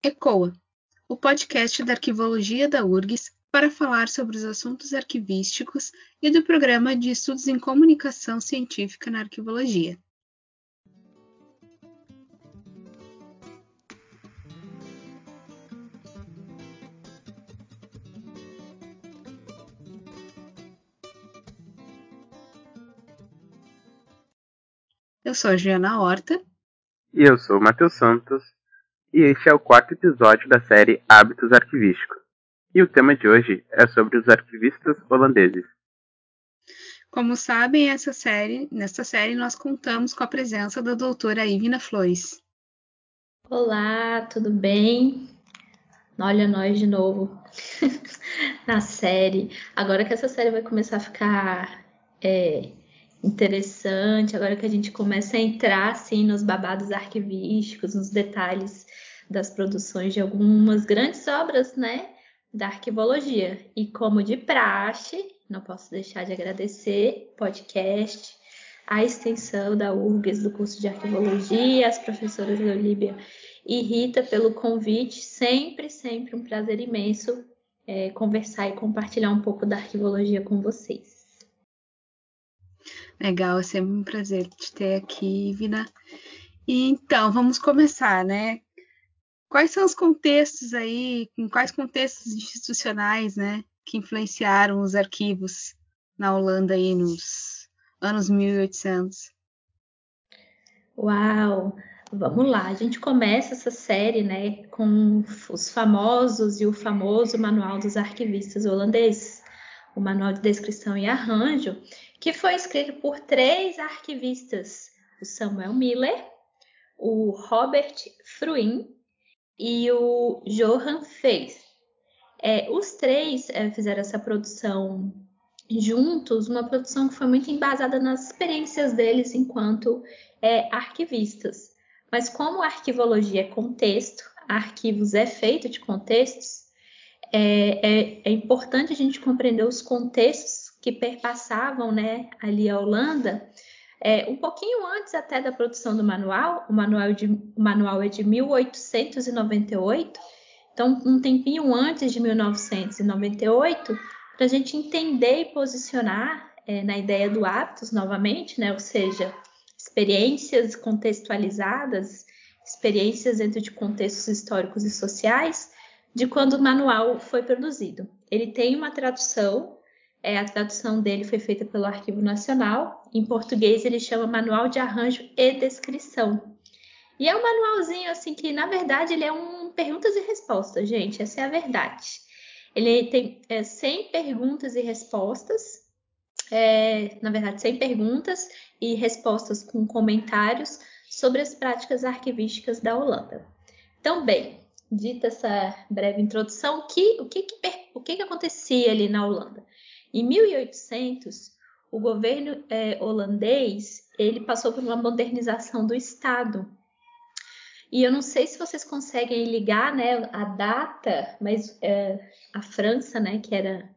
ECOA, o podcast da Arquivologia da URGS para falar sobre os assuntos arquivísticos e do Programa de Estudos em Comunicação Científica na Arquivologia. Eu sou a Juliana Horta. E eu sou o Matheus Santos e este é o quarto episódio da série Hábitos Arquivísticos. E o tema de hoje é sobre os arquivistas holandeses. Como sabem, essa série, nesta série nós contamos com a presença da doutora Ivina Flores. Olá, tudo bem? Olha nós de novo na série. Agora que essa série vai começar a ficar é, interessante, agora que a gente começa a entrar assim nos babados arquivísticos, nos detalhes das produções de algumas grandes obras, né, da arquivologia. E como de praxe, não posso deixar de agradecer podcast, a extensão da URGS do curso de arquivologia, as professoras Leolíbia e Rita pelo convite. Sempre, sempre um prazer imenso é, conversar e compartilhar um pouco da arquivologia com vocês. Legal, é sempre um prazer te ter aqui, Vina. Então, vamos começar, né? Quais são os contextos aí, em quais contextos institucionais, né, que influenciaram os arquivos na Holanda aí nos anos 1800? Uau! Vamos lá, a gente começa essa série, né, com os famosos e o famoso Manual dos Arquivistas Holandeses, o Manual de Descrição e Arranjo, que foi escrito por três arquivistas, o Samuel Miller, o Robert Fruin e o Johan Faith. É, os três é, fizeram essa produção juntos, uma produção que foi muito embasada nas experiências deles enquanto é, arquivistas. Mas como a arquivologia é contexto, arquivos é feito de contextos, é, é, é importante a gente compreender os contextos que perpassavam né, ali a Holanda é, um pouquinho antes até da produção do manual, o manual, de, o manual é de 1898, então um tempinho antes de 1998, para a gente entender e posicionar é, na ideia do hábitos novamente, né? ou seja, experiências contextualizadas, experiências dentro de contextos históricos e sociais, de quando o manual foi produzido. Ele tem uma tradução é, a tradução dele foi feita pelo Arquivo Nacional. Em português ele chama Manual de Arranjo e Descrição. E é um manualzinho assim que, na verdade, ele é um perguntas e respostas, gente. Essa é a verdade. Ele tem é, 100 perguntas e respostas. É, na verdade, 100 perguntas e respostas com comentários sobre as práticas arquivísticas da Holanda. Então, bem, dita essa breve introdução, que, o, que, que, o que, que acontecia ali na Holanda? Em 1800, o governo é, holandês ele passou por uma modernização do Estado. E eu não sei se vocês conseguem ligar né, a data, mas é, a França, né, que era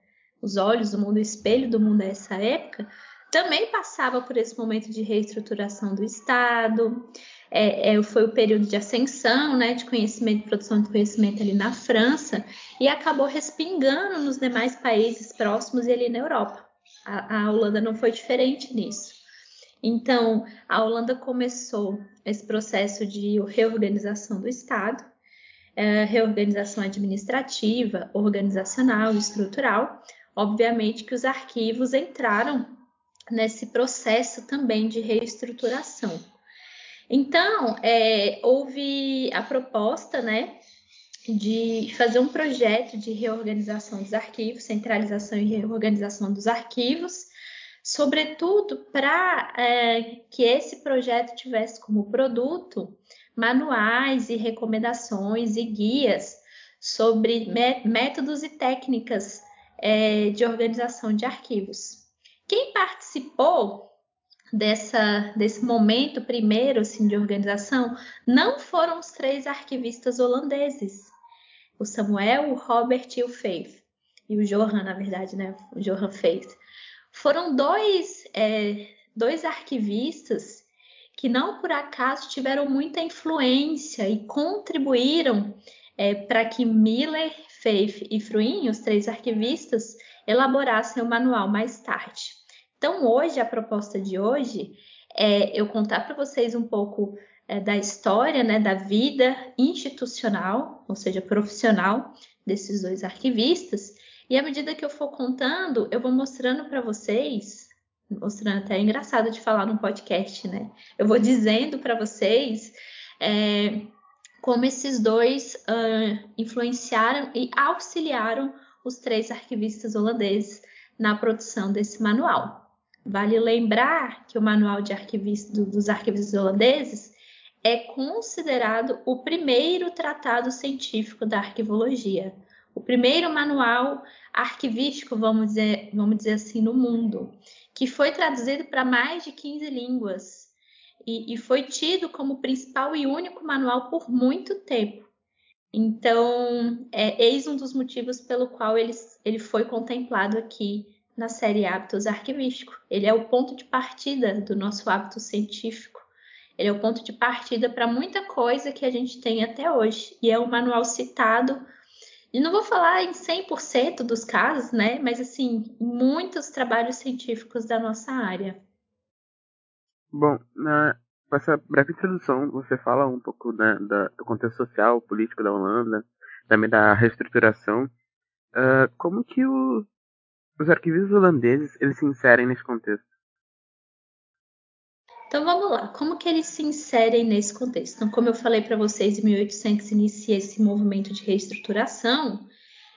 os olhos do mundo, o espelho do mundo nessa época, também passava por esse momento de reestruturação do Estado. É, é, foi o período de ascensão, né, de conhecimento, produção de conhecimento ali na França, e acabou respingando nos demais países próximos e ali na Europa. A, a Holanda não foi diferente nisso. Então, a Holanda começou esse processo de reorganização do Estado, é, reorganização administrativa, organizacional, estrutural. Obviamente que os arquivos entraram nesse processo também de reestruturação. Então, é, houve a proposta, né, de fazer um projeto de reorganização dos arquivos, centralização e reorganização dos arquivos, sobretudo para é, que esse projeto tivesse como produto manuais e recomendações e guias sobre métodos e técnicas é, de organização de arquivos. Quem participou dessa, desse momento primeiro assim, de organização não foram os três arquivistas holandeses, o Samuel, o Robert e o Faith, e o Johan, na verdade, né? O Johan Faith. Foram dois, é, dois arquivistas que não por acaso tiveram muita influência e contribuíram é, para que Miller, Faith e Fruin, os três arquivistas, elaborassem o manual mais tarde. Então, hoje, a proposta de hoje é eu contar para vocês um pouco é, da história, né, da vida institucional, ou seja, profissional desses dois arquivistas. E à medida que eu for contando, eu vou mostrando para vocês, mostrando até é engraçado de falar num podcast, né? Eu vou dizendo para vocês é, como esses dois uh, influenciaram e auxiliaram os três arquivistas holandeses na produção desse manual. Vale lembrar que o manual de arquivista, dos arquivistas holandeses é considerado o primeiro tratado científico da arquivologia, o primeiro manual arquivístico, vamos dizer, vamos dizer assim, no mundo, que foi traduzido para mais de 15 línguas e, e foi tido como principal e único manual por muito tempo. Então, é, eis um dos motivos pelo qual ele, ele foi contemplado aqui na série Hábitos Arquivístico. Ele é o ponto de partida do nosso hábito científico. Ele é o ponto de partida para muita coisa que a gente tem até hoje. E é um manual citado, e não vou falar em 100% dos casos, né? Mas, assim, muitos trabalhos científicos da nossa área. Bom, na, com essa breve introdução, você fala um pouco né, da, do contexto social, político da Holanda, também da reestruturação. Uh, como que o, os arquivistas holandeses eles se inserem nesse contexto? Então vamos lá, como que eles se inserem nesse contexto? Então, como eu falei para vocês, em 1800 inicia esse movimento de reestruturação,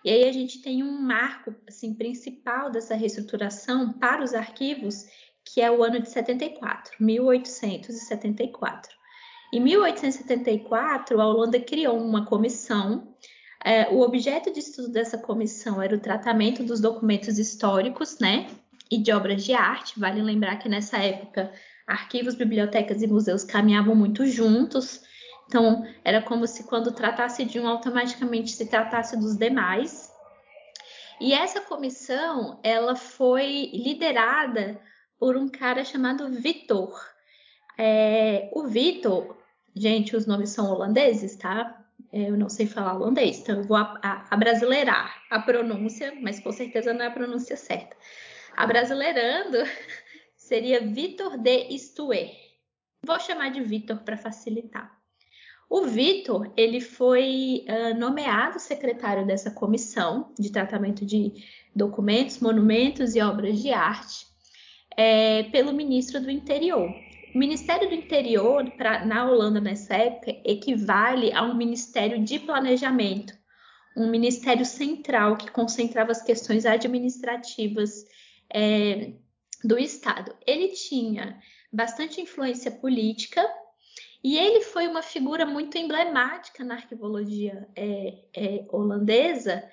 e aí a gente tem um marco assim principal dessa reestruturação para os arquivos, que é o ano de 74, 1874. Em 1874, a Holanda criou uma comissão. É, o objeto de estudo dessa comissão era o tratamento dos documentos históricos, né, e de obras de arte. Vale lembrar que nessa época arquivos, bibliotecas e museus caminhavam muito juntos. Então, era como se quando tratasse de um, automaticamente se tratasse dos demais. E essa comissão, ela foi liderada por um cara chamado Vitor. É, o Vitor, gente, os nomes são holandeses, tá? É, eu não sei falar holandês, então eu vou abrasileirar a, a, a pronúncia, mas com certeza não é a pronúncia certa. Abrasileirando seria Vitor de Stuer. Vou chamar de Vitor para facilitar. O Vitor, ele foi uh, nomeado secretário dessa comissão de tratamento de documentos, monumentos e obras de arte é, pelo ministro do Interior. O Ministério do Interior, pra, na Holanda nessa época, equivale a um Ministério de Planejamento, um ministério central que concentrava as questões administrativas é, do Estado. Ele tinha bastante influência política e ele foi uma figura muito emblemática na arquivologia é, é, holandesa,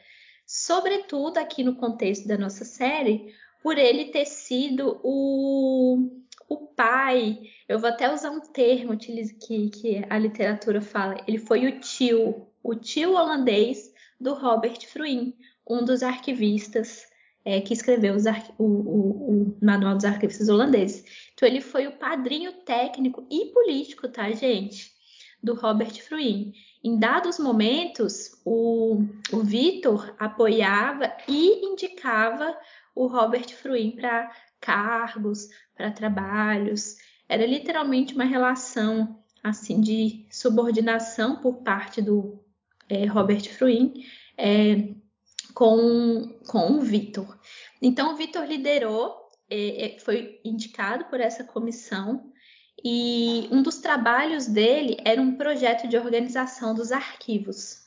sobretudo aqui no contexto da nossa série, por ele ter sido o, o pai. Eu vou até usar um termo que, que a literatura fala. Ele foi o tio, o tio holandês do Robert Fruin, um dos arquivistas é, que escreveu o, o, o, Manual dos Arquivistas Holandeses. Então, ele foi o padrinho técnico e político, tá, gente? Do Robert Fruin. Em dados momentos, o, o Vitor apoiava e indicava o Robert Fruin para cargos, para trabalhos. Era literalmente uma relação assim de subordinação por parte do é, Robert Fruin é, com, com o Vitor. Então, o Vitor liderou, é, é, foi indicado por essa comissão, e um dos trabalhos dele era um projeto de organização dos arquivos.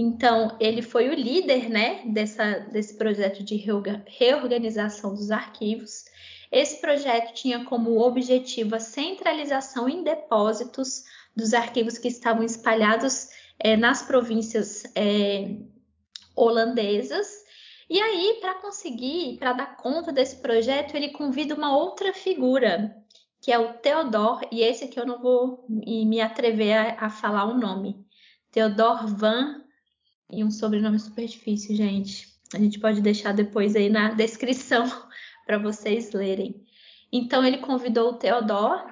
Então, ele foi o líder né, dessa, desse projeto de reorganização dos arquivos. Esse projeto tinha como objetivo a centralização em depósitos dos arquivos que estavam espalhados é, nas províncias é, holandesas. E aí, para conseguir, para dar conta desse projeto, ele convida uma outra figura, que é o Theodor, e esse aqui eu não vou me atrever a, a falar o nome. Theodor Van, e um sobrenome super difícil, gente. A gente pode deixar depois aí na descrição para vocês lerem. Então ele convidou o Theodor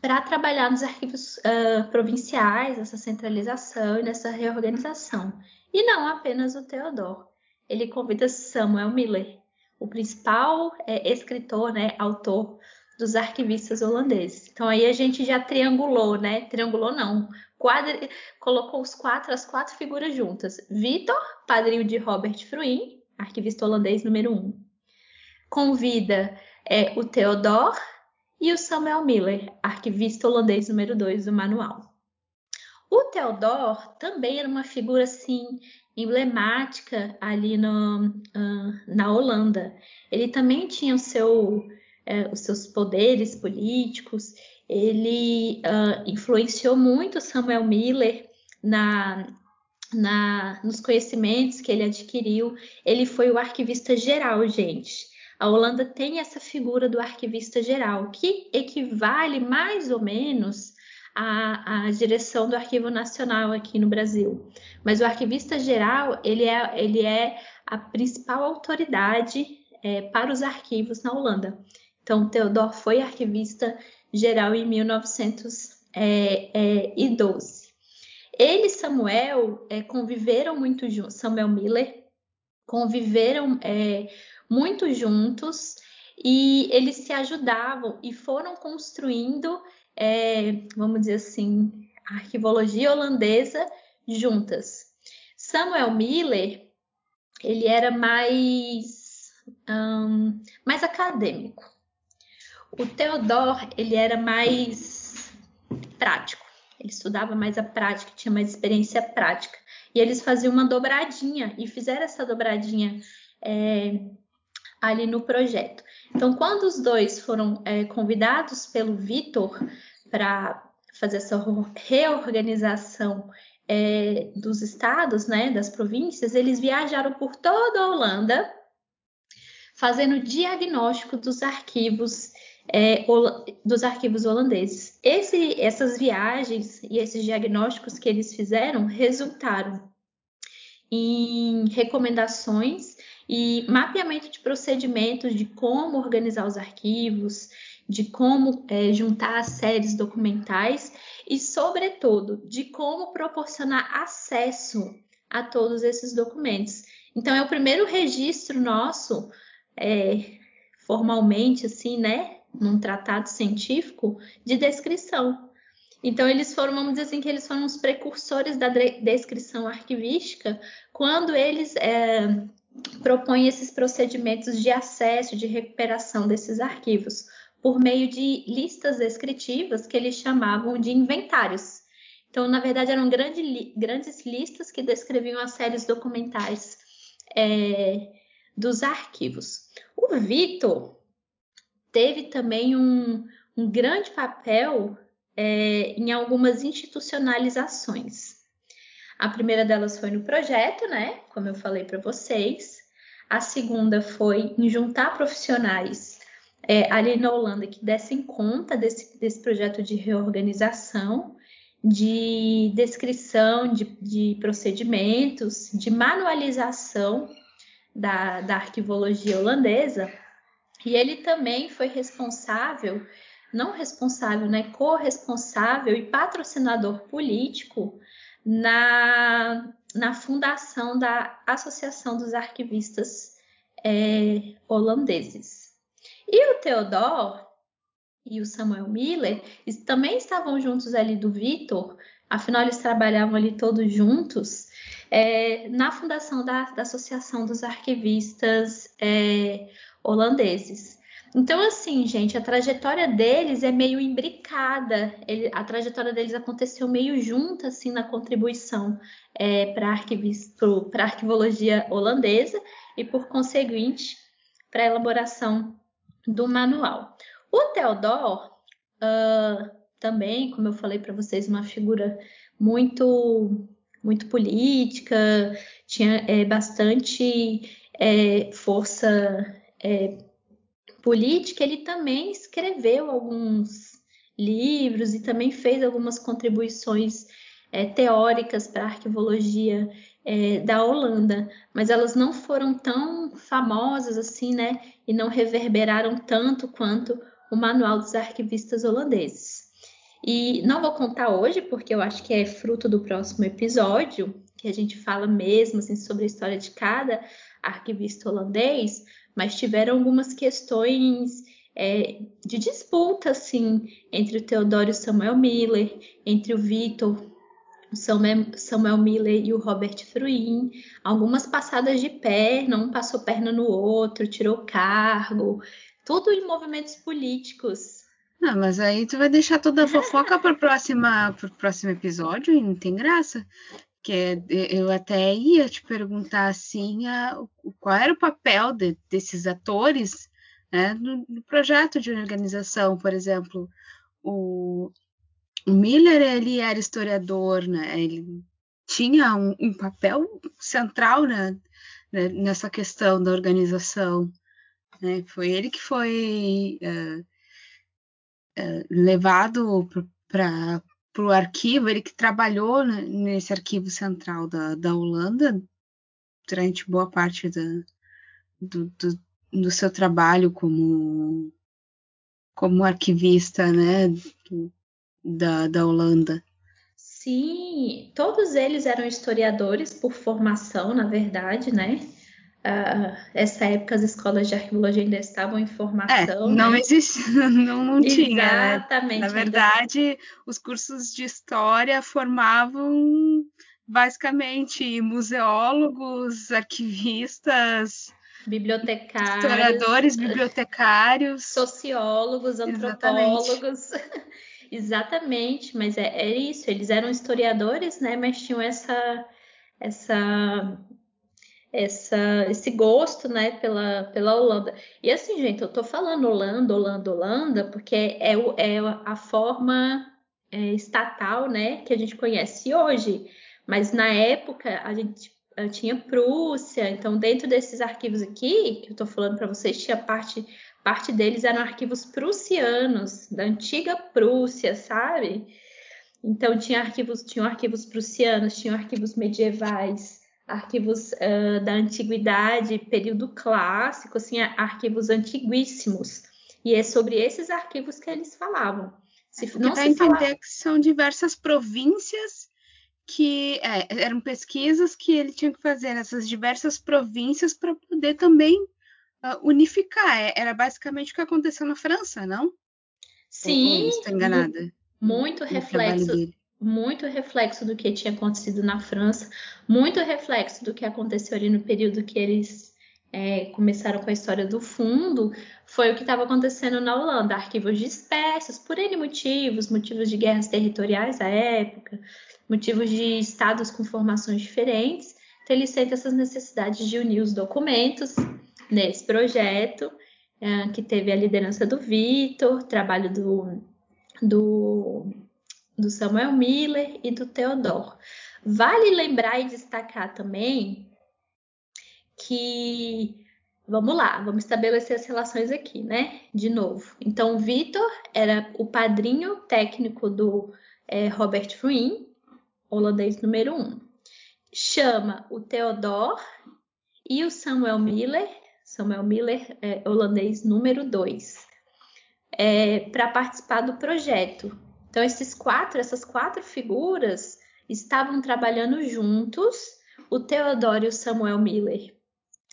para trabalhar nos arquivos uh, provinciais, essa centralização e nessa reorganização. E não apenas o Theodor. Ele convida Samuel Miller, o principal é, escritor, né, autor dos arquivistas holandeses. Então aí a gente já triangulou, né? Triangulou não, quadri... colocou os quatro, as quatro figuras juntas. Vitor, padrinho de Robert Fruin, arquivista holandês número um. Convida é, o Theodor, e o Samuel Miller, arquivista holandês número 2 do manual. O Theodor também era uma figura assim emblemática ali no, uh, na Holanda. Ele também tinha o seu, uh, os seus poderes políticos. Ele uh, influenciou muito Samuel Miller na, na, nos conhecimentos que ele adquiriu. Ele foi o arquivista geral, gente. A Holanda tem essa figura do arquivista geral, que equivale mais ou menos à, à direção do Arquivo Nacional aqui no Brasil. Mas o arquivista geral ele é, ele é a principal autoridade é, para os arquivos na Holanda. Então, Theodor foi arquivista geral em 1912. É, é, ele e Samuel é, conviveram muito juntos, Samuel Miller, conviveram é, muito juntos e eles se ajudavam e foram construindo, é, vamos dizer assim, a arquivologia holandesa juntas. Samuel Miller, ele era mais, um, mais acadêmico. O Theodor, ele era mais prático. Ele estudava mais a prática, tinha mais experiência prática. E eles faziam uma dobradinha e fizeram essa dobradinha é, ali no projeto. Então, quando os dois foram é, convidados pelo Vitor para fazer essa reorganização é, dos estados, né, das províncias, eles viajaram por toda a Holanda, fazendo diagnóstico dos arquivos é, dos arquivos holandeses. Esse, essas viagens e esses diagnósticos que eles fizeram resultaram em recomendações e mapeamento de procedimentos de como organizar os arquivos, de como é, juntar as séries documentais e, sobretudo, de como proporcionar acesso a todos esses documentos. Então, é o primeiro registro nosso, é, formalmente, assim, né, num tratado científico, de descrição. Então, eles foram, vamos dizer assim, que eles foram os precursores da descrição arquivística, quando eles é, propõe esses procedimentos de acesso, de recuperação desses arquivos, por meio de listas descritivas que eles chamavam de inventários. Então, na verdade, eram grande, grandes listas que descreviam as séries documentais é, dos arquivos. O Vitor teve também um, um grande papel é, em algumas institucionalizações. A primeira delas foi no projeto, né? Como eu falei para vocês. A segunda foi em juntar profissionais é, ali na Holanda que dessem conta desse, desse projeto de reorganização, de descrição de, de procedimentos, de manualização da, da arquivologia holandesa. E ele também foi responsável, não responsável, né, corresponsável e patrocinador político na, na fundação da Associação dos Arquivistas é, Holandeses. E o Theodor e o Samuel Miller também estavam juntos ali do Vitor, afinal eles trabalhavam ali todos juntos, é, na fundação da, da, Associação dos Arquivistas é, Holandeses. Então, assim, gente, a trajetória deles é meio imbricada. Ele, a trajetória deles aconteceu meio junta, assim, na contribuição é, para a arquivologia holandesa e, por conseguinte, para a elaboração do manual. O Theodor, uh, também, como eu falei para vocês, uma figura muito muito política, tinha é, bastante é, força é, política, ele também escreveu alguns livros e também fez algumas contribuições é, teóricas para a arquivologia é, da Holanda, mas elas não foram tão famosas assim, né? E não reverberaram tanto quanto o Manual dos Arquivistas Holandeses. E não vou contar hoje, porque eu acho que é fruto do próximo episódio, que a gente fala mesmo assim, sobre a história de cada arquivista holandês, mas tiveram algumas questões é, de disputa, assim, entre o Teodoro Samuel Miller, entre o Vitor Samuel Miller e o Robert Fruin, algumas passadas de perna, um passou perna no outro, tirou cargo, tudo em movimentos políticos. Não, mas aí tu vai deixar toda a fofoca para o próximo episódio e não tem graça. Que eu até ia te perguntar assim, a, qual era o papel de, desses atores né, no, no, projeto de organização, por exemplo, o, o Miller ele era historiador, né? Ele tinha um, um papel central né, né, nessa questão da organização. Né? Foi ele que foi uh, uh, levado para o arquivo, ele que trabalhou nesse arquivo central da, da Holanda durante boa parte da, do, do, do seu trabalho como como arquivista, né, do, da, da Holanda. Sim, todos eles eram historiadores por formação, na verdade, né? Uh, essa época as escolas de arqueologia ainda estavam em formação. É, não né? existe, não, não tinha. Né? Exatamente. Né? Na verdade, ainda... os cursos de história formavam basicamente museólogos, arquivistas, bibliotecários, historiadores, bibliotecários, sociólogos, antropólogos. Exatamente, mas é, é, isso, eles eram historiadores, né? Mas tinham essa, essa, essa, esse gosto, né, pela, pela Holanda. E assim, gente, eu tô falando Holanda, Holanda, Holanda, porque é, é a forma é, estatal, né, que a gente conhece hoje. Mas na época a gente tinha Prússia, então dentro desses arquivos aqui, que eu tô falando para vocês, tinha parte Parte deles eram arquivos prussianos, da antiga Prússia, sabe? Então tinha arquivos, tinham arquivos prussianos, tinham arquivos medievais, arquivos uh, da antiguidade, período clássico, assim, arquivos antiguíssimos. E é sobre esses arquivos que eles falavam. Se, não se entender fala... que são diversas províncias que é, eram pesquisas que ele tinha que fazer nessas diversas províncias para poder também uh, unificar. É, era basicamente o que aconteceu na França, não? Sim. estou enganada. Muito reflexo. Muito reflexo do que tinha acontecido na França, muito reflexo do que aconteceu ali no período que eles é, começaram com a história do fundo, foi o que estava acontecendo na Holanda. Arquivos dispersos, por N motivos, motivos de guerras territoriais à época, motivos de estados com formações diferentes. Então, ele sente essas necessidades de unir os documentos nesse projeto, é, que teve a liderança do Vitor, trabalho do, do, do Samuel Miller e do Theodor. Vale lembrar e destacar também que Vamos lá, vamos estabelecer as relações aqui, né? De novo. Então, Vitor era o padrinho técnico do é, Robert Fruin, holandês número um. Chama o Theodor e o Samuel Miller Samuel Miller, é, holandês número 2, é, para participar do projeto. Então, esses quatro, essas quatro figuras estavam trabalhando juntos. O Theodore e o Samuel Miller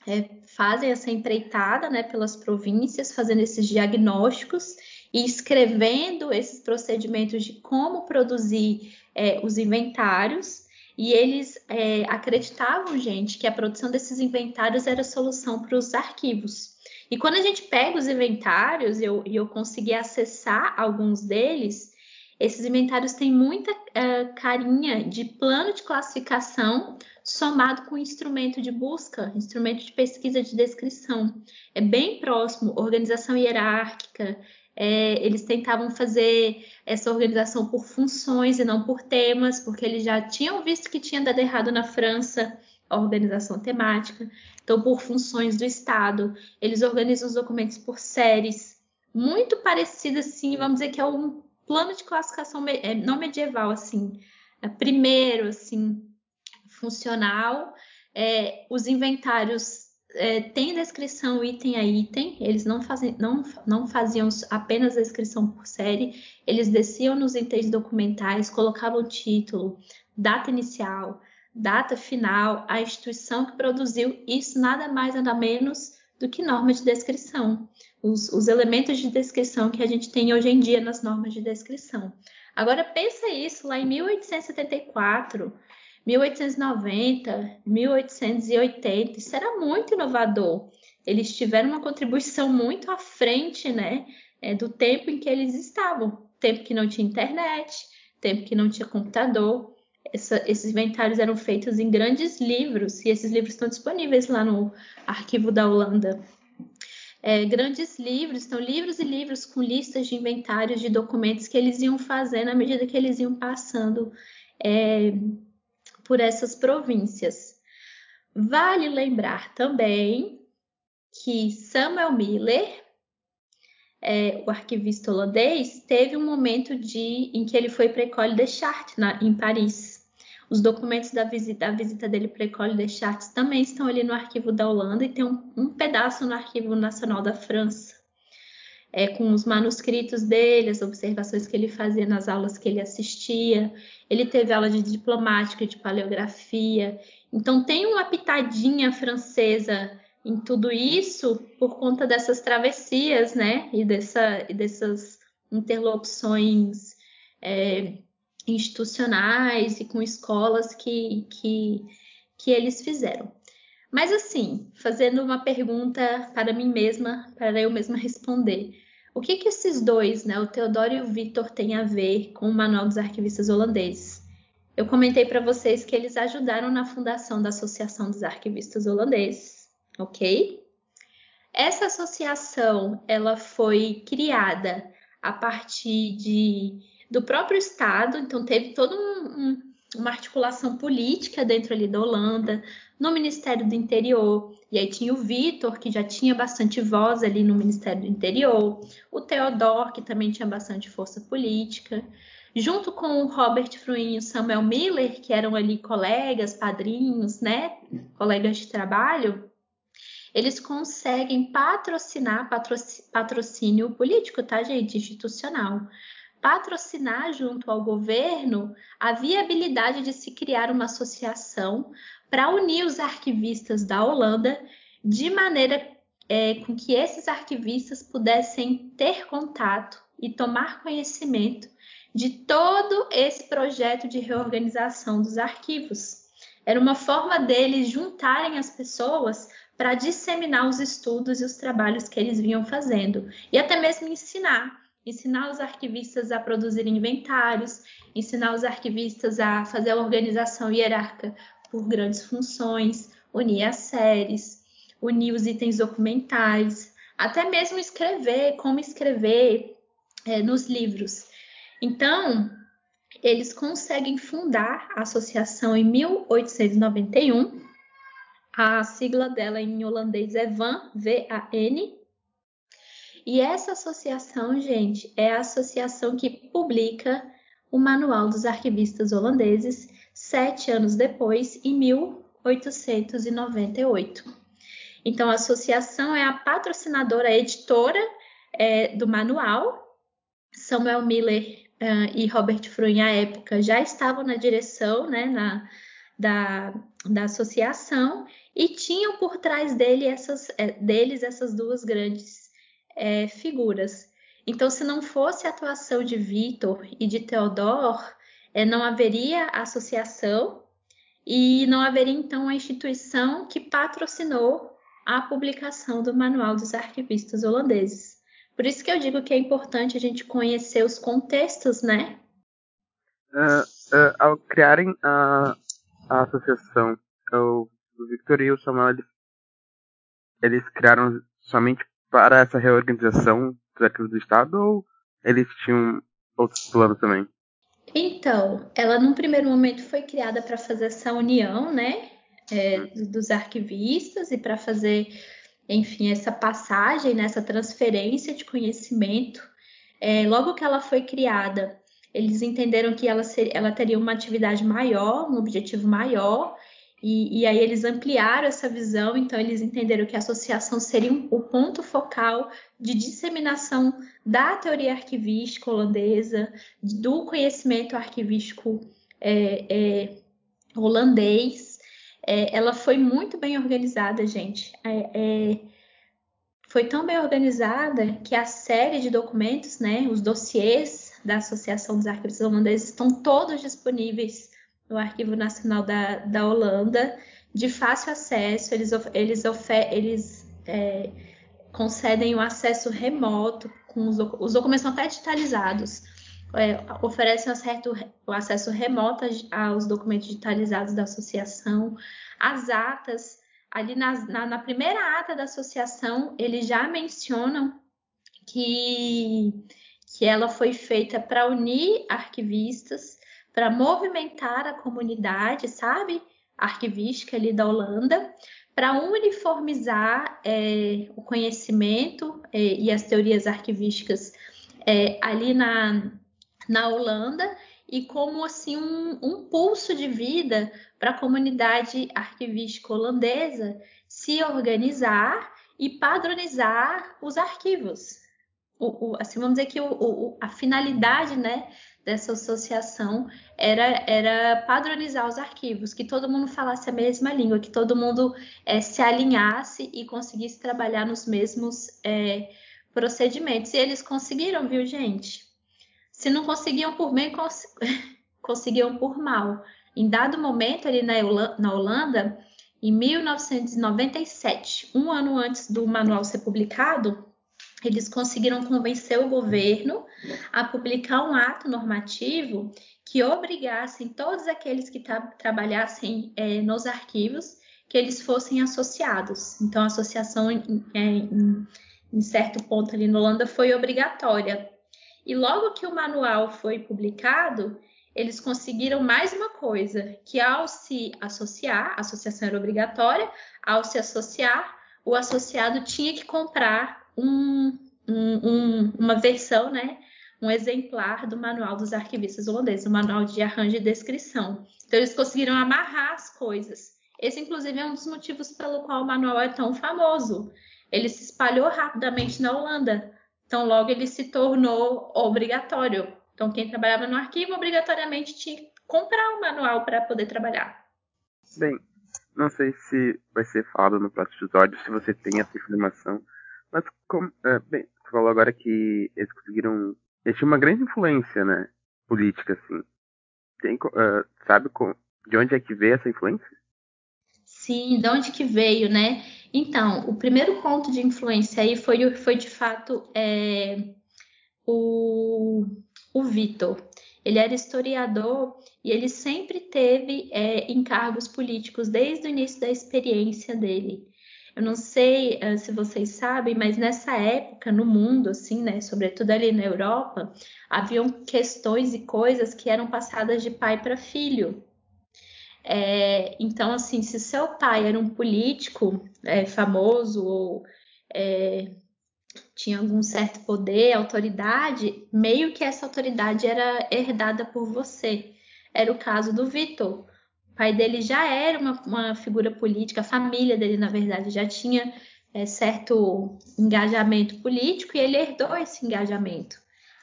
é, fazem essa empreitada né, pelas províncias, fazendo esses diagnósticos e escrevendo esses procedimentos de como produzir é, os inventários e eles é, acreditavam, gente, que a produção desses inventários era a solução para os arquivos. E quando a gente pega os inventários, e eu, eu consegui acessar alguns deles, esses inventários têm muita uh, carinha de plano de classificação somado com instrumento de busca, instrumento de pesquisa de descrição. É bem próximo, organização hierárquica, é, eles tentavam fazer essa organização por funções e não por temas, porque eles já tinham visto que tinha dado errado na França a organização temática. Então, por funções do Estado, eles organizam os documentos por séries, muito parecido assim, vamos dizer que é um plano de classificação é, não medieval, assim, é primeiro, assim, funcional. É, os inventários é, tem descrição item a item, eles não, fazem, não, não faziam apenas a descrição por série, eles desciam nos itens documentais, colocavam título, data inicial, data final, a instituição que produziu, isso nada mais nada menos do que norma de descrição, os, os elementos de descrição que a gente tem hoje em dia nas normas de descrição. Agora pensa isso lá em 1874, 1890, 1880, isso era muito inovador. Eles tiveram uma contribuição muito à frente, né, é, do tempo em que eles estavam, tempo que não tinha internet, tempo que não tinha computador. Essa, esses inventários eram feitos em grandes livros e esses livros estão disponíveis lá no arquivo da Holanda. É, grandes livros, então livros e livros com listas de inventários de documentos que eles iam fazendo à medida que eles iam passando é, por essas províncias. Vale lembrar também que Samuel Miller, é, o arquivista holandês, teve um momento de, em que ele foi para a École des na, em Paris. Os documentos da visita, visita dele para École des Chartes também estão ali no arquivo da Holanda e tem um, um pedaço no Arquivo Nacional da França é, com os manuscritos dele, as observações que ele fazia nas aulas que ele assistia. Ele teve aula de diplomática, de paleografia. Então tem uma pitadinha francesa em tudo isso por conta dessas travessias, né? E, dessa, e dessas interlocuções é, institucionais e com escolas que, que, que eles fizeram. Mas assim, fazendo uma pergunta para mim mesma, para eu mesma responder. O que, que esses dois, né, o Teodoro e o Vitor, têm a ver com o Manual dos Arquivistas Holandeses? Eu comentei para vocês que eles ajudaram na fundação da Associação dos Arquivistas Holandeses, ok? Essa associação, ela foi criada a partir de, do próprio Estado, então teve toda um, um, uma articulação política dentro ali da Holanda, no Ministério do Interior. E aí tinha o Vitor, que já tinha bastante voz ali no Ministério do Interior, o Theodor, que também tinha bastante força política, junto com o Robert Fruin e o Samuel Miller, que eram ali colegas, padrinhos, né, colegas de trabalho, eles conseguem patrocinar patrocínio político, tá, gente? Institucional. Patrocinar junto ao governo a viabilidade de se criar uma associação para unir os arquivistas da Holanda de maneira é, com que esses arquivistas pudessem ter contato e tomar conhecimento de todo esse projeto de reorganização dos arquivos. Era uma forma deles juntarem as pessoas para disseminar os estudos e os trabalhos que eles vinham fazendo e até mesmo ensinar. Ensinar os arquivistas a produzirem inventários, ensinar os arquivistas a fazer a organização hierárquica por grandes funções, unir as séries, unir os itens documentais, até mesmo escrever, como escrever é, nos livros. Então, eles conseguem fundar a associação em 1891. A sigla dela em holandês é VAN, V-A-N. E essa associação, gente, é a associação que publica o Manual dos Arquivistas Holandeses, sete anos depois, em 1898. Então, a associação é a patrocinadora a editora é, do manual. Samuel Miller uh, e Robert Fruin, à época, já estavam na direção né, na, da, da associação e tinham por trás dele essas, é, deles essas duas grandes é, figuras. Então, se não fosse a atuação de Vitor e de Theodor, é, não haveria associação e não haveria então a instituição que patrocinou a publicação do Manual dos Arquivistas Holandeses. Por isso que eu digo que é importante a gente conhecer os contextos, né? Uh, uh, ao criarem a, a associação, o, Victor e o Samuel, eles criaram somente para essa reorganização arquivos do Estado ou eles tinham outros planos também? Então, ela num primeiro momento foi criada para fazer essa união, né, é, dos arquivistas e para fazer, enfim, essa passagem, né, essa transferência de conhecimento. É, logo que ela foi criada, eles entenderam que ela, ser, ela teria uma atividade maior, um objetivo maior, E, e, aí eles ampliaram essa visão, então eles entenderam que a associação seria o ponto focal de disseminação da teoria arquivística holandesa, do conhecimento arquivístico é, é, holandês. É, ela foi muito bem organizada, gente. É, é, foi tão bem organizada que a série de documentos, né, os dossiês da Associação dos Arquivos Holandeses estão todos disponíveis no Arquivo Nacional da, da Holanda, de fácil acesso. Eles, eles, eles é, concedem o acesso remoto, com os, os documentos são até digitalizados. É, oferecem um certo, o acesso remoto aos documentos digitalizados da associação, as atas, ali na, na, na primeira ata da associação, eles já mencionam que, que ela foi feita para unir arquivistas para movimentar a comunidade, sabe? Arquivística ali da Holanda, para uniformizar é, o conhecimento é, e as teorias arquivísticas é, ali na, na Holanda e como assim um, um pulso de vida para a comunidade arquivística holandesa se organizar e padronizar os arquivos. O, o, assim, vamos dizer que o, a finalidade né, dessa associação era, era padronizar os arquivos, que todo mundo falasse a mesma língua, que todo mundo é, se alinhasse e conseguisse trabalhar nos mesmos é, procedimentos. E eles conseguiram, viu, gente? Se não conseguiam por bem, cons conseguiam por mal. Em dado momento, ali na, na Holanda, em 1997, um ano antes do manual ser publicado, eles conseguiram convencer o governo a publicar um ato normativo que obrigassem todos aqueles que tra trabalhassem é, nos arquivos que eles fossem associados. Então, a associação, em, é, em, em certo ponto ali na Holanda, foi obrigatória. E logo que o manual foi publicado, eles conseguiram mais uma coisa, que ao se associar, a associação era obrigatória, ao se associar, o associado tinha que comprar um, um, uma versão, né, um exemplar do Manual dos Arquivistas Holandeses, o Manual de Arranjo e Descrição. Então, eles conseguiram amarrar as coisas. Esse, inclusive, é um dos motivos pelo qual o manual é tão famoso. Ele se espalhou rapidamente na Holanda, então logo ele se tornou obrigatório. Então, quem trabalhava no arquivo obrigatoriamente tinha que comprar o um manual para poder trabalhar. Bem, não sei se vai ser falado no próximo episódio, se você tem essa informação, mas, como, é, bem, você falou agora que eles conseguiram. Eles tinham uma grande influência, né? Política, assim. Tem, uh, sabe com, de onde é que veio essa influência? Sim, de onde que veio, né? Então, o primeiro ponto de influência aí foi, foi de fato é, o, o Vitor. Ele era historiador e ele sempre teve é, encargos políticos desde o início da experiência dele. Eu não sei uh, se vocês sabem, mas nessa época no mundo, assim, né, sobretudo ali na Europa, haviam questões e coisas que eram passadas de pai para filho. É, então, assim, se seu pai era um político é, famoso ou é, tinha algum certo poder, autoridade, meio que essa autoridade era herdada por você. Era o caso do Vitor pai dele já era uma, uma figura política, a família dele, na verdade, já tinha é, certo engajamento político e ele herdou esse engajamento.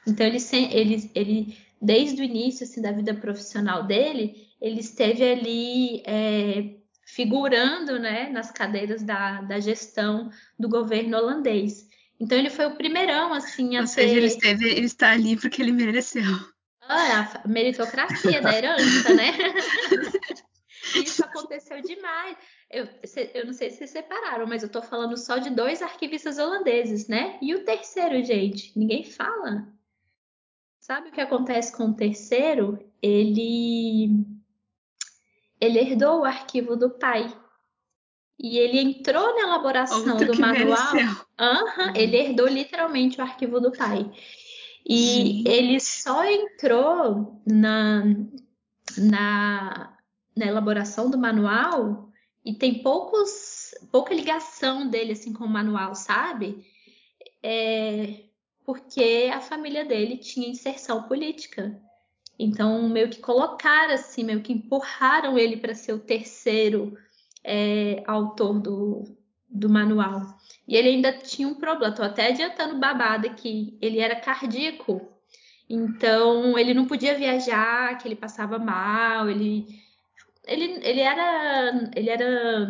Então, ele, ele, ele desde o início assim, da vida profissional dele, ele esteve ali é, figurando né, nas cadeiras da, da gestão do governo holandês. Então ele foi o primeirão assim a Ou seja, ele, esteve, ele está ali porque ele mereceu. Ah, a meritocracia da herança, né? Isso aconteceu demais. Eu, eu não sei se vocês separaram, mas eu tô falando só de dois arquivistas holandeses, né? E o terceiro, gente, ninguém fala. Sabe o que acontece com o terceiro? Ele ele herdou o arquivo do pai. E ele entrou na elaboração Outro do manual. Uhum, ele herdou literalmente o arquivo do pai. E Sim. ele só entrou na, na, na elaboração do manual e tem poucos, pouca ligação dele assim com o manual, sabe? É, porque a família dele tinha inserção política. Então, meio que colocaram assim, meio que empurraram ele para ser o terceiro é, autor do, do manual. E ele ainda tinha um problema, estou até adiantando babado aqui, ele era cardíaco. Então, ele não podia viajar, que ele passava mal, ele, ele, ele era, ele era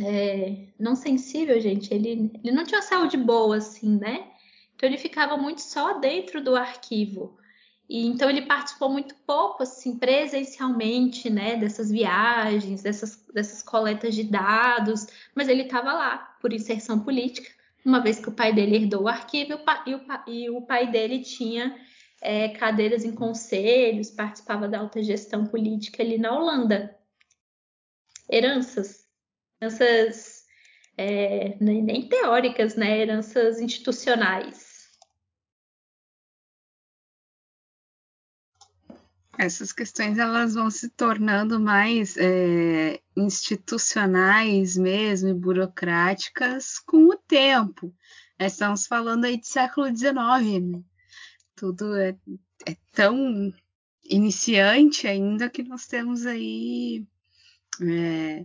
é, não sensível, gente. Ele, ele não tinha saúde boa, assim, né? Então, ele ficava muito só dentro do arquivo. E então ele participou muito pouco, assim, presencialmente, né, dessas viagens, dessas, dessas coletas de dados, mas ele estava lá por inserção política, uma vez que o pai dele herdou o arquivo e o, e o pai dele tinha é, cadeiras em conselhos, participava da alta gestão política ali na Holanda. Heranças, heranças é, nem, nem teóricas, né, heranças institucionais. Essas questões elas vão se tornando mais é, institucionais mesmo e burocráticas com o tempo. Nós estamos falando aí de século XIX, né? tudo é, é, tão iniciante ainda que nós temos aí é,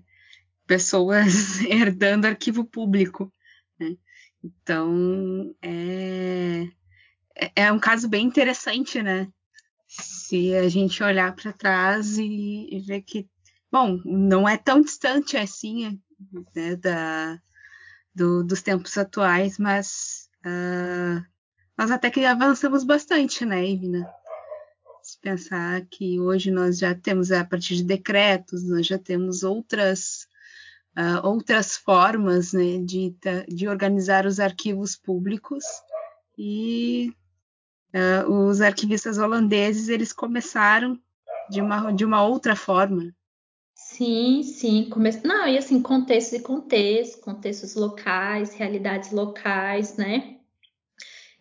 pessoas herdando arquivo público. Né? Então é, é, é um caso bem interessante, né? Se a gente olhar para trás e, e, ver que, bom, não é tão distante assim né, da, do, dos tempos atuais, mas uh, nós até que avançamos bastante, né, Ivna? Se pensar que hoje nós já temos, a partir de decretos, nós já temos outras, uh, outras formas né, de, de organizar os arquivos públicos e uh, os arquivistas holandeses eles começaram de uma, de uma outra forma. Sim, sim. Come... Não, e assim, contextos e contextos, contextos locais, realidades locais, né?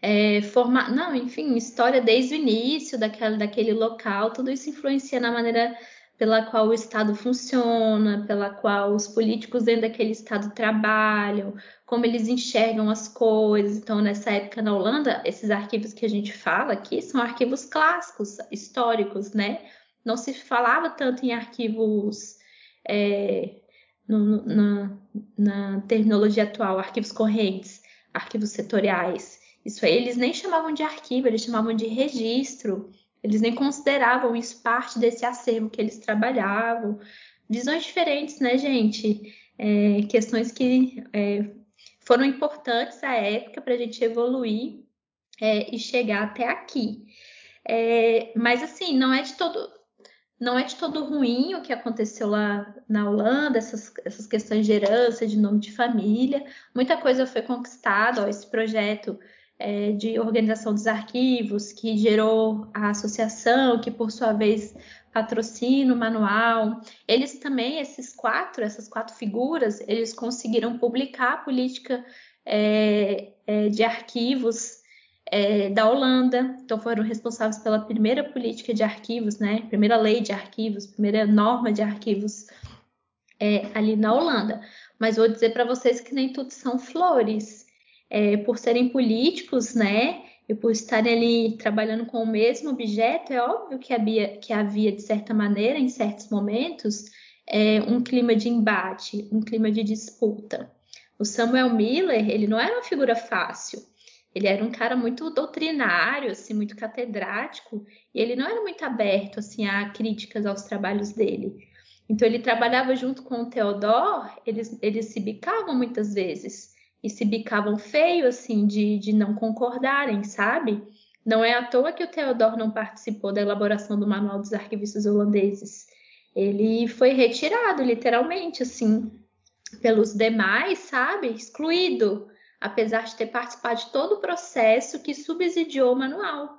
É, forma... Não, enfim, história desde o início daquele, daquele local, tudo isso influencia na maneira pela qual o Estado funciona, pela qual os políticos dentro daquele Estado trabalham, como eles enxergam as coisas. Então, nessa época na Holanda, esses arquivos que a gente fala aqui são arquivos clássicos, históricos, né? Não se falava tanto em arquivos é, no, na, na terminologia atual, arquivos correntes, arquivos setoriais. Isso aí eles nem chamavam de arquivo, eles chamavam de registro. Eles nem consideravam isso parte desse acervo que eles trabalhavam. Visões diferentes, né, gente? É, questões que é, foram importantes à época para a gente evoluir é, e chegar até aqui. É, mas assim, não é de todo não é de todo ruim o que aconteceu lá na Holanda, essas, essas questões de herança, de nome de família. Muita coisa foi conquistada, esse projeto é, de organização dos arquivos, que gerou a associação, que por sua vez patrocina o manual. Eles também, esses quatro, essas quatro figuras, eles conseguiram publicar a política é, é, de arquivos é, da Holanda, então foram responsáveis pela primeira política de arquivos, né? Primeira lei de arquivos, primeira norma de arquivos é, ali na Holanda. Mas vou dizer para vocês que nem tudo são flores é, por serem políticos, né, e por estarem ali trabalhando com o mesmo objeto, é óbvio que havia, que havia de certa maneira, em certos momentos, é, um clima de embate, um clima de disputa. O Samuel Miller, ele não era uma figura fácil. Ele era um cara muito doutrinário, assim, muito catedrático, e ele não era muito aberto assim a críticas aos trabalhos dele. Então ele trabalhava junto com o Theodor, eles, eles se bicavam muitas vezes e se bicavam feio, assim, de, de não concordarem, sabe? Não é à toa que o Theodor não participou da elaboração do Manual dos Arquivistas Holandeses. Ele foi retirado, literalmente, assim, pelos demais, sabe? Excluído, apesar de ter participado de todo o processo que subsidiou o manual.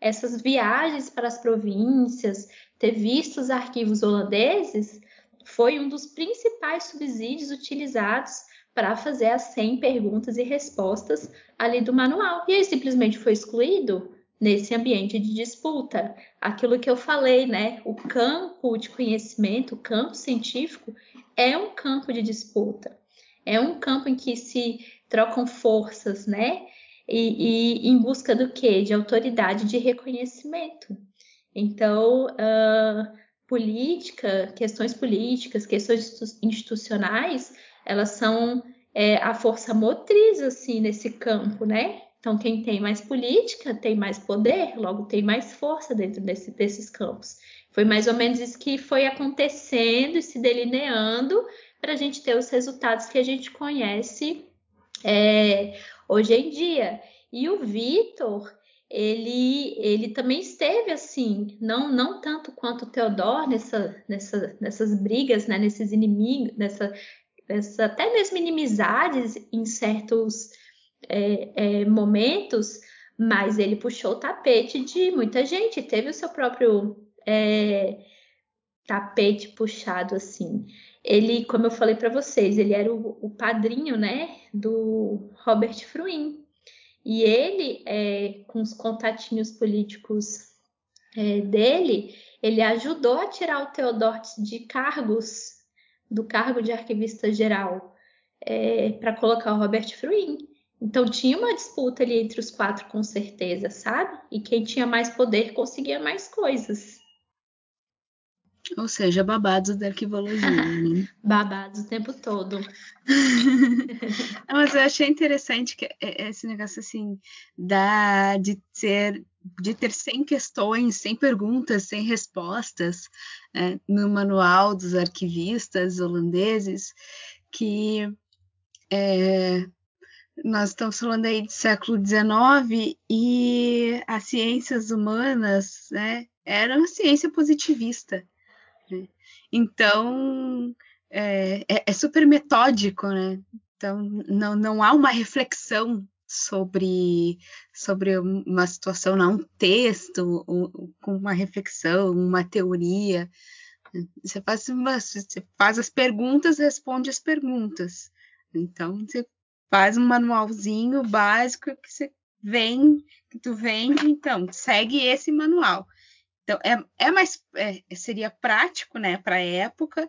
Essas viagens para as províncias, ter visto os arquivos holandeses, foi um dos principais subsídios utilizados para fazer as 100 perguntas e respostas ali do manual. E aí simplesmente foi excluído nesse ambiente de disputa. Aquilo que eu falei, né? O campo de conhecimento, o campo científico, é um campo de disputa. É um campo em que se trocam forças, né? E, e em busca do quê? De autoridade, de reconhecimento. Então, uh, política, questões políticas, questões institucionais, elas são é, a força motriz assim nesse campo, né? Então, quem tem mais política tem mais poder, logo tem mais força dentro desse, desses campos. Foi mais ou menos isso que foi acontecendo e se delineando para a gente ter os resultados que a gente conhece é, hoje em dia. E o Vitor, ele, ele também esteve assim, não, não tanto quanto o Teodoro nessa, nessa, nessas brigas, né, nesses inimigos, nessa, até mesmo inimizades em certos é, é, momentos, mas ele puxou o tapete de muita gente, teve o seu próprio é, tapete puxado assim. Ele, como eu falei para vocês, ele era o, o, padrinho, né, do Robert Fruin. E ele, é, com os contatinhos políticos é, dele, ele ajudou a tirar o Theodort de cargos, do cargo de arquivista geral, é, para colocar o Robert Fruin. Então tinha uma disputa ali entre os quatro, com certeza, sabe? E quem tinha mais poder conseguia mais coisas. Ou seja, babados da arquivologia. Né? babados o tempo todo. Não, mas eu achei interessante que esse negócio assim da de ter de ter 100 questões, 100 perguntas, 100 respostas né, no manual dos arquivistas holandeses, que é, nós estamos falando aí do século XIX e as ciências humanas né, eram ciência positivista. Né? Então, é, é, é, super metódico, né? Então, não, não há uma reflexão sobre, sobre uma situação, não um texto com uma reflexão, uma teoria. Você faz, você faz as perguntas, responde as perguntas. Então, você faz um manualzinho básico que você vem, que tu vende, então, segue esse manual. Então, é, é mais, é, seria prático, né, para a época,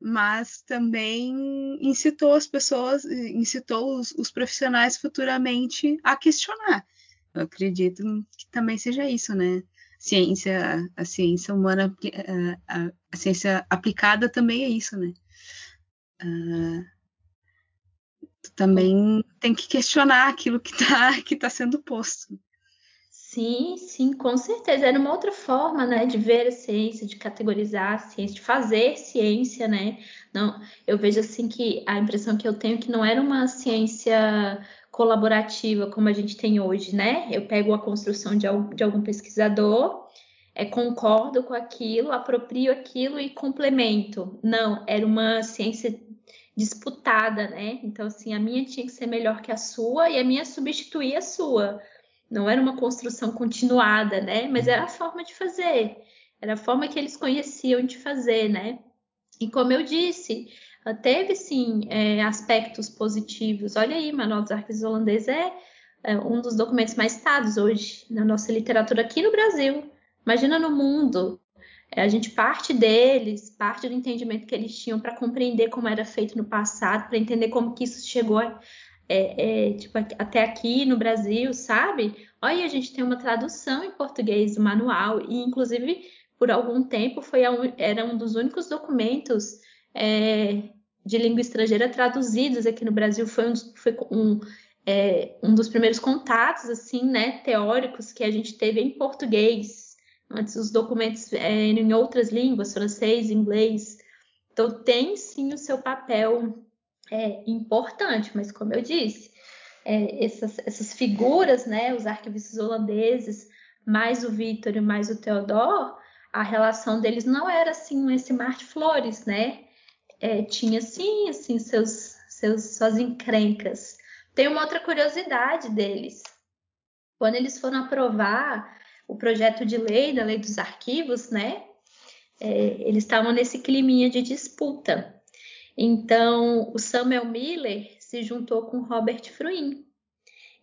mas também incitou as pessoas, incitou os, os, profissionais futuramente a questionar. Eu acredito que também seja isso, né? Ciência, a ciência humana, a, a ciência aplicada também é isso, né? Uh, também tem que questionar aquilo que está que tá sendo posto. Sim, sim, com certeza. Era uma outra forma, né, de ver a ciência, de categorizar a ciência, de fazer ciência, né? Não, eu vejo assim que a impressão que eu tenho é que não era uma ciência colaborativa como a gente tem hoje, né? Eu pego a construção de, de algum pesquisador, é, concordo com aquilo, aproprio aquilo e complemento. Não, era uma ciência disputada, né? Então, assim, a minha tinha que ser melhor que a sua e a minha substituir a sua não era uma construção continuada, né? Mas era a forma de fazer, era a forma que eles conheciam de fazer, né? E como eu disse, teve sim é, aspectos positivos. Olha aí, Manual dos Arquivos Holandeses é, é, um dos documentos mais citados hoje na nossa literatura aqui no Brasil. Imagina no mundo. É, a gente parte deles, parte do entendimento que eles tinham para compreender como era feito no passado, para entender como que isso chegou é, é, tipo, até aqui no Brasil, sabe? Olha, a gente tem uma tradução em português do manual, e inclusive por algum tempo foi era um dos únicos documentos é, de língua estrangeira traduzidos aqui no Brasil. Foi um, foi um, é, um dos primeiros contatos, assim, né, teóricos que a gente teve em português. Antes os documentos é, em outras línguas, francês, inglês. Então tem sim o seu papel é importante, mas como eu disse, é, essas, essas figuras, né, os arquivistas holandeses, mais o Vitor e mais o Theodor, a relação deles não era assim esse mar de flores, né? É, tinha sim, assim, seus, seus, suas encrencas. Tem uma outra curiosidade deles. Quando eles foram aprovar o projeto de lei da lei dos arquivos, né? É, eles estavam nesse climinha de disputa. Então, o Samuel Miller se juntou com Robert Fruin.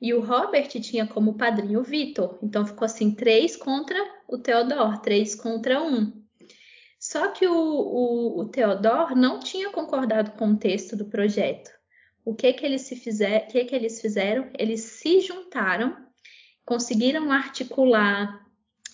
E o Robert tinha como padrinho o Vitor. Então, ficou assim: três contra o Theodor, três contra um. Só que o, o, o Theodor não tinha concordado com o texto do projeto. O que que eles fizer, que que eles fizeram? Eles se juntaram, conseguiram articular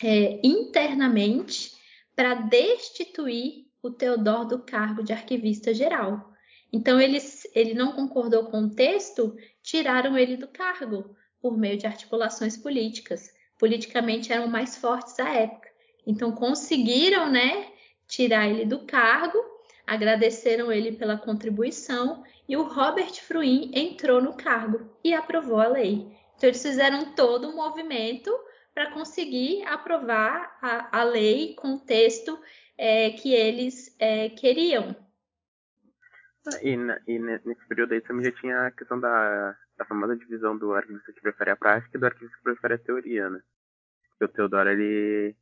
é, internamente para destituir o Teodoro do cargo de arquivista geral. Então, ele, ele não concordou com o texto, tiraram ele do cargo por meio de articulações políticas. Politicamente eram mais fortes à época. Então, conseguiram né, tirar ele do cargo, agradeceram ele pela contribuição e o Robert Fruin entrou no cargo e aprovou a lei. Então, eles fizeram todo um movimento para conseguir aprovar a, a, lei com o texto é, que eles é, queriam. E, e, nesse período aí também já tinha a questão da, da famosa divisão do arquivista que prefere a prática e do arquivista que prefere a teoria, né? Porque o Teodoro, ele,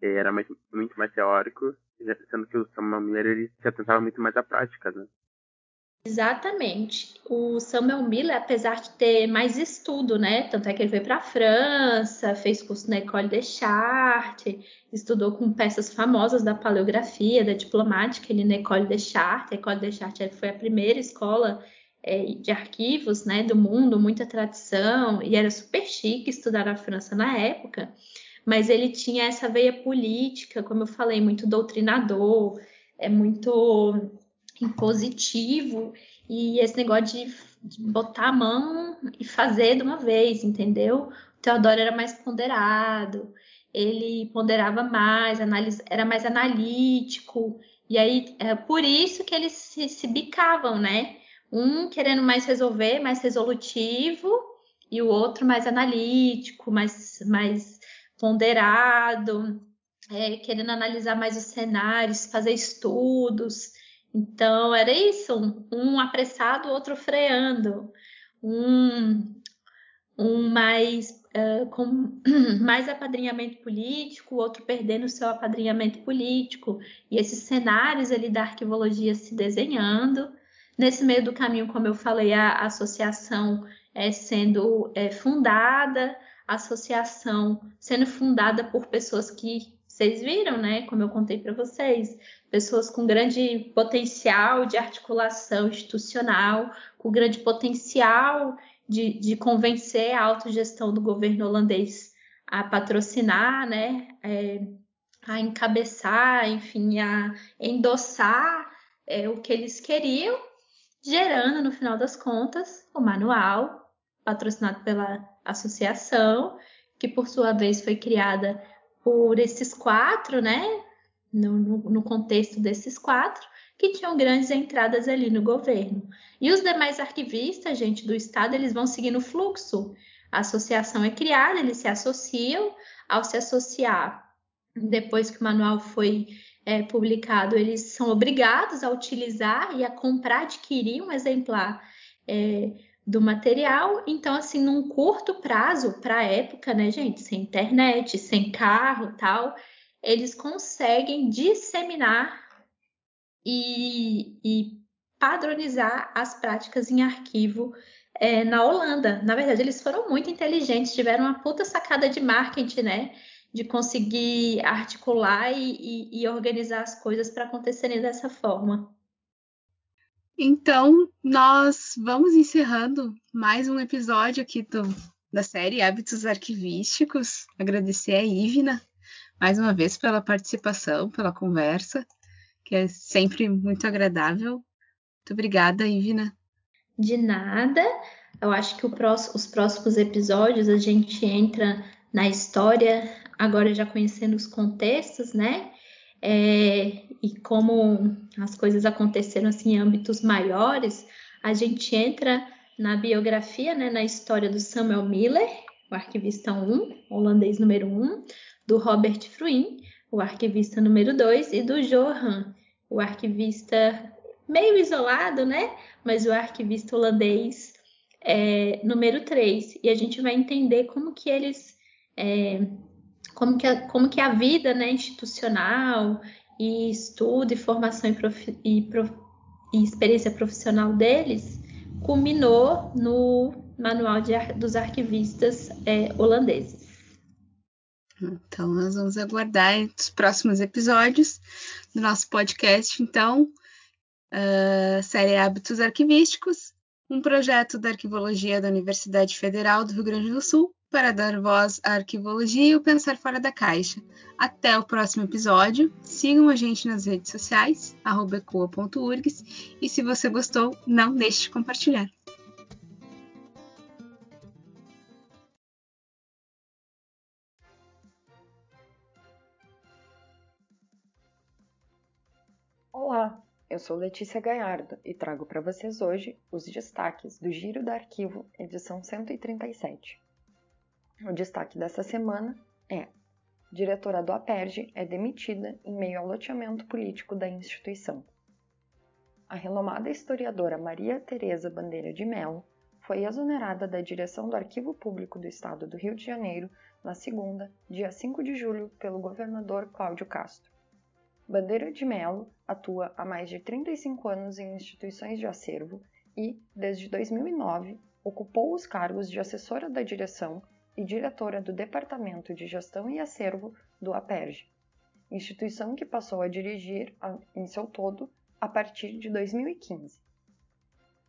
ele era mais, muito mais teórico, sendo que o Samuel Miller, ele se atentava muito mais à prática, né? Exatamente. O Samuel Miller, apesar de ter mais estudo, né? Tanto é que ele foi para a França, fez curso na École des Chartes, estudou com peças famosas da paleografia, da diplomática, ele na École des Chartes. A École des Chartes foi a primeira escola é, de arquivos, né, do mundo, muita tradição, e era super chique estudar na França na época. Mas ele tinha essa veia política, como eu falei, muito doutrinador, é muito impositivo e esse negócio de, de, botar a mão e fazer de uma vez, entendeu? O Teodoro era mais ponderado, ele ponderava mais, analis, era mais analítico, e aí é por isso que eles se, se bicavam, né? Um querendo mais resolver, mais resolutivo, e o outro mais analítico, mais, mais ponderado, é, querendo analisar mais os cenários, fazer estudos. Então, era isso, um apressado, outro freando, um, um mais uh, com mais apadrinhamento político, outro perdendo seu apadrinhamento político, e esses cenários ali da arquivologia se desenhando. Nesse meio do caminho, como eu falei, a associação é, sendo é, fundada, a associação sendo fundada por pessoas que vocês viram, né? Como eu contei para vocês, pessoas com grande potencial de articulação institucional, com grande potencial de, de convencer a autogestão do governo holandês a patrocinar, né? É, a encabeçar, enfim, a endossar é, o que eles queriam, gerando, no final das contas, o manual patrocinado pela associação, que por sua vez foi criada por esses quatro, né? No, no, contexto desses quatro, que tinham grandes entradas ali no governo. E os demais arquivistas, gente, do Estado, eles vão seguir no fluxo. A associação é criada, eles se associam. Ao se associar, depois que o manual foi é, publicado, eles são obrigados a utilizar e a comprar, adquirir um exemplar é, do material. Então, assim, num curto prazo, para a época, né, gente, sem internet, sem carro tal, eles conseguem disseminar e, e padronizar as práticas em arquivo é, na Holanda. Na verdade, eles foram muito inteligentes, tiveram uma puta sacada de marketing, né? De conseguir articular e, e, e organizar as coisas para acontecerem dessa forma. Então, nós vamos encerrando mais um episódio aqui do, da série Hábitos Arquivísticos. Agradecer a Ivna mais uma vez pela participação, pela conversa, que é sempre muito agradável. Muito obrigada, Ivna. De nada. Eu acho que próximo, os próximos episódios a gente entra na história, agora já conhecendo os contextos, né? É, e como as coisas aconteceram assim em âmbitos maiores, a gente entra na biografia, né, na história do Samuel Miller, o arquivista 1, holandês número 1, do Robert Fruin, o arquivista número 2, e do Johan, o arquivista meio isolado, né, mas o arquivista holandês é, número 3. E a gente vai entender como que eles é, como que a, como que a vida né, institucional e estudo e formação e, e, prof, e experiência profissional deles culminou no Manual de, dos Arquivistas é, Holandeses. Então, nós vamos aguardar os próximos episódios do nosso podcast, então, uh, série Hábitos Arquivísticos, um projeto da Arquivologia da Universidade Federal do Rio Grande do Sul, para dar voz à arquivologia e o pensar fora da caixa. Até o próximo episódio. Sigam a gente nas redes sociais, ecoa.urgs, e se você gostou, não deixe de compartilhar. Olá, eu sou Letícia Gaiardo e trago para vocês hoje os destaques do Giro do Arquivo, edição 137. O destaque dessa semana é: diretora do APERJ é demitida em meio ao loteamento político da instituição. A renomada historiadora Maria Teresa Bandeira de Mello foi exonerada da direção do Arquivo Público do Estado do Rio de Janeiro na segunda, dia 5 de julho, pelo governador Cláudio Castro. Bandeira de Mello atua há mais de 35 anos em instituições de acervo e, desde 2009, ocupou os cargos de assessora da direção e diretora do Departamento de Gestão e Acervo do APERJ, instituição que passou a dirigir em seu todo a partir de 2015.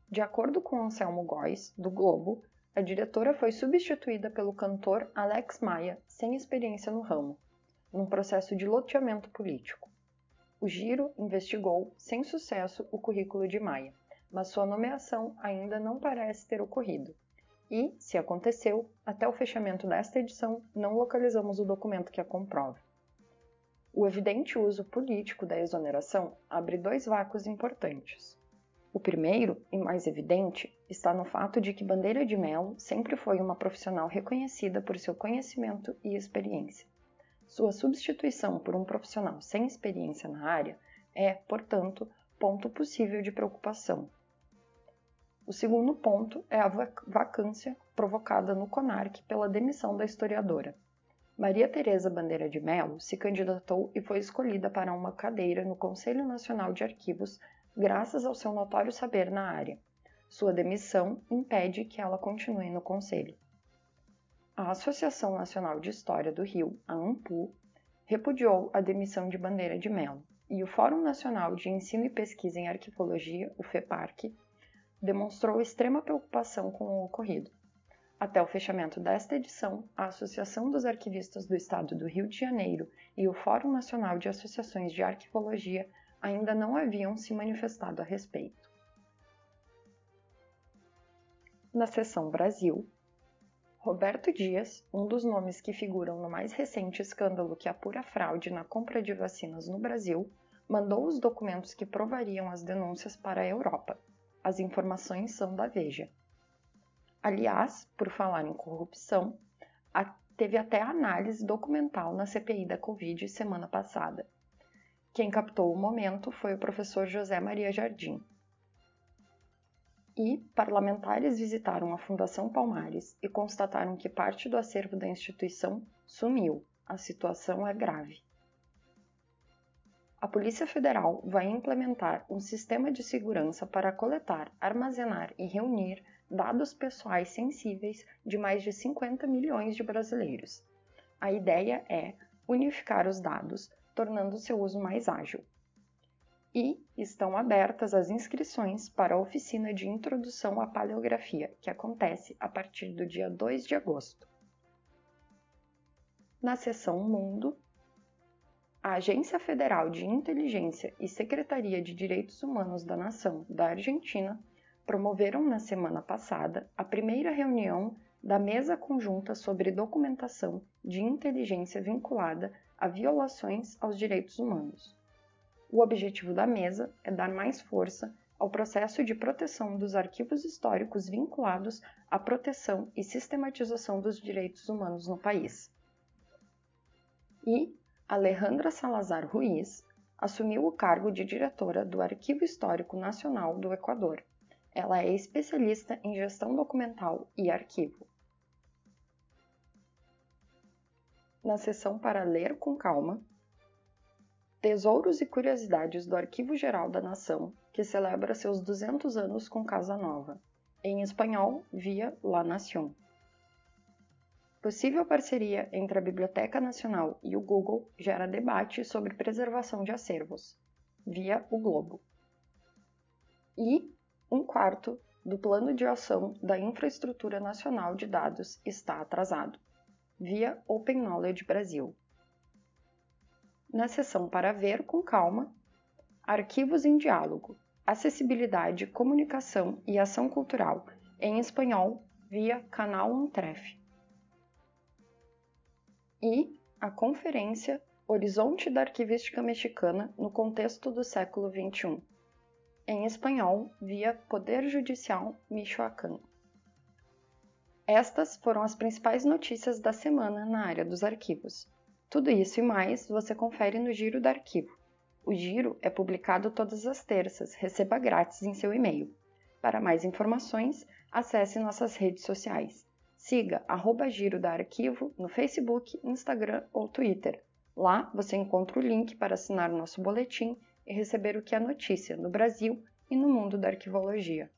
De acordo com Anselmo Góes, do Globo, a diretora foi substituída pelo cantor Alex Maia, sem experiência no ramo, num processo de loteamento político. O Giro investigou, sem sucesso, o currículo de Maia, mas sua nomeação ainda não parece ter ocorrido. E, se aconteceu, até o fechamento desta edição não localizamos o documento que a comprova. O evidente uso político da exoneração abre dois vácuos importantes. O primeiro, e mais evidente, está no fato de que Bandeira de Melo sempre foi uma profissional reconhecida por seu conhecimento e experiência. Sua substituição por um profissional sem experiência na área é, portanto, ponto possível de preocupação. O segundo ponto é a vacância provocada no CONARC pela demissão da historiadora. Maria Tereza Bandeira de Mello se candidatou e foi escolhida para uma cadeira no Conselho Nacional de Arquivos graças ao seu notório saber na área. Sua demissão impede que ela continue no conselho. A Associação Nacional de História do Rio, a ANPU, repudiou a demissão de Bandeira de Mello, e o Fórum Nacional de Ensino e Pesquisa em Arquivologia, o FEPARC, demonstrou extrema preocupação com o ocorrido. Até o fechamento desta edição, a Associação dos Arquivistas do Estado do Rio de Janeiro e o Fórum Nacional de Associações de Arquivologia ainda não haviam se manifestado a respeito. Na seção Brasil, Roberto Dias, um dos nomes que figuram no mais recente escândalo que apura fraude na compra de vacinas no Brasil, mandou os documentos que provariam as denúncias para a Europa. As informações são da Veja. Aliás, por falar em corrupção, teve até análise documental na CPI da Covid semana passada. Quem captou o momento foi o professor José Maria Jardim, e parlamentares visitaram a Fundação Palmares e constataram que parte do acervo da instituição sumiu. A situação é grave. A Polícia Federal vai implementar um sistema de segurança para coletar, armazenar e reunir dados pessoais sensíveis de mais de 50 milhões de brasileiros. A ideia é unificar os dados, tornando seu uso mais ágil e estão abertas as inscrições para a oficina de introdução à paleografia, que acontece a partir do dia 2 de agosto. Na seção Mundo, a Agência Federal de Inteligência e Secretaria de Direitos Humanos da Nação da Argentina promoveram na semana passada a primeira reunião da Mesa Conjunta sobre Documentação de Inteligência vinculada a violações aos direitos humanos. O objetivo da mesa é dar mais força ao processo de proteção dos arquivos históricos vinculados à proteção e sistematização dos direitos humanos no país. E Alejandra Salazar Ruiz assumiu o cargo de diretora do Arquivo Histórico Nacional do Equador. Ela é especialista em gestão documental e arquivo. Na seção para ler com calma, Tesouros e Curiosidades do Arquivo Geral da Nação, que celebra seus 200 anos com Casa Nova, em espanhol via La Nación. Possível parceria entre a Biblioteca Nacional e o Google gera debate sobre preservação de acervos, via o Globo. E um quarto do Plano de Ação da Infraestrutura Nacional de Dados está atrasado, via Open Knowledge Brasil. Na seção para ver com calma, Arquivos em Diálogo, Acessibilidade, Comunicação e Ação Cultural, em espanhol, via Canal Untref. E a conferência Horizonte da Arquivística Mexicana no Contexto do Século XXI, em espanhol, via Poder Judicial Michoacán. Estas foram as principais notícias da semana na área dos arquivos. Tudo isso e mais você confere no Giro do Arquivo. O Giro é publicado todas as terças, receba grátis em seu e-mail. Para mais informações, acesse nossas redes sociais. Siga arroba Giro da Arquivo no Facebook, Instagram ou Twitter. Lá você encontra o link para assinar o nosso boletim e receber o que é notícia no Brasil e no mundo da arquivologia.